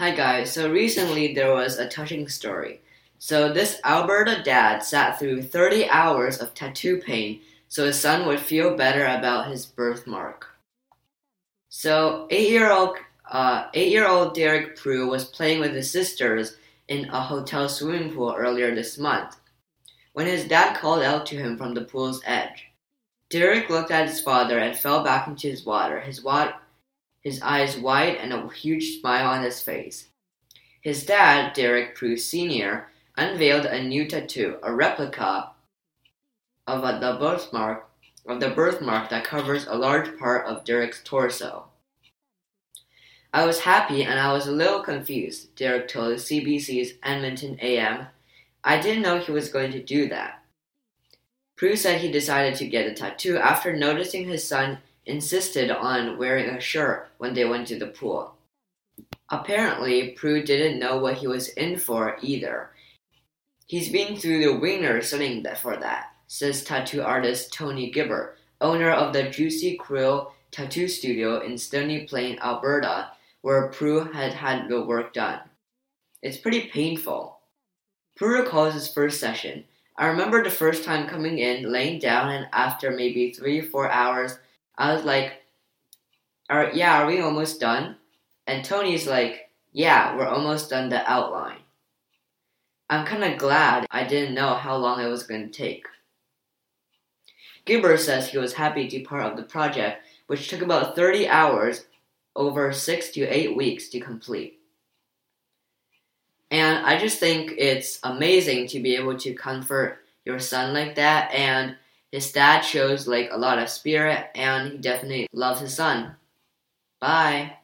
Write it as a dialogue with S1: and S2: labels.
S1: Hi guys, so recently there was a touching story. So this Alberta dad sat through 30 hours of tattoo pain so his son would feel better about his birthmark. So eight-year-old uh, eight-year-old Derek Prue was playing with his sisters in a hotel swimming pool earlier this month when his dad called out to him from the pool's edge. Derek looked at his father and fell back into his water, his, wa- his eyes wide and a huge smile on his face. His dad, Derek Prue Sr., unveiled a new tattoo, a replica of a, the birthmark of the birthmark that covers a large part of Derek's torso. I was happy and I was a little confused, Derek told CBC's Edmonton AM. I didn't know he was going to do that. Prue said he decided to get a tattoo after noticing his son insisted on wearing a shirt when they went to the pool. Apparently, Prue didn't know what he was in for either. He's been through the wringer studying for that, says tattoo artist Tony Gibbert, owner of the Juicy Quill tattoo studio in Stony Plain, Alberta, where Prue had had the work done. It's pretty painful. Prue recalls his first session. I remember the first time coming in, laying down, and after maybe three or four hours, I was like, are, yeah, are we almost done? And Tony's like, yeah, we're almost done the outline. I'm kind of glad I didn't know how long it was going to take. Gibbert says he was happy to be part of the project, which took about 30 hours over six to eight weeks to complete. And I just think it's amazing to be able to comfort your son like that. And his dad shows like a lot of spirit and he definitely loves his son. Bye.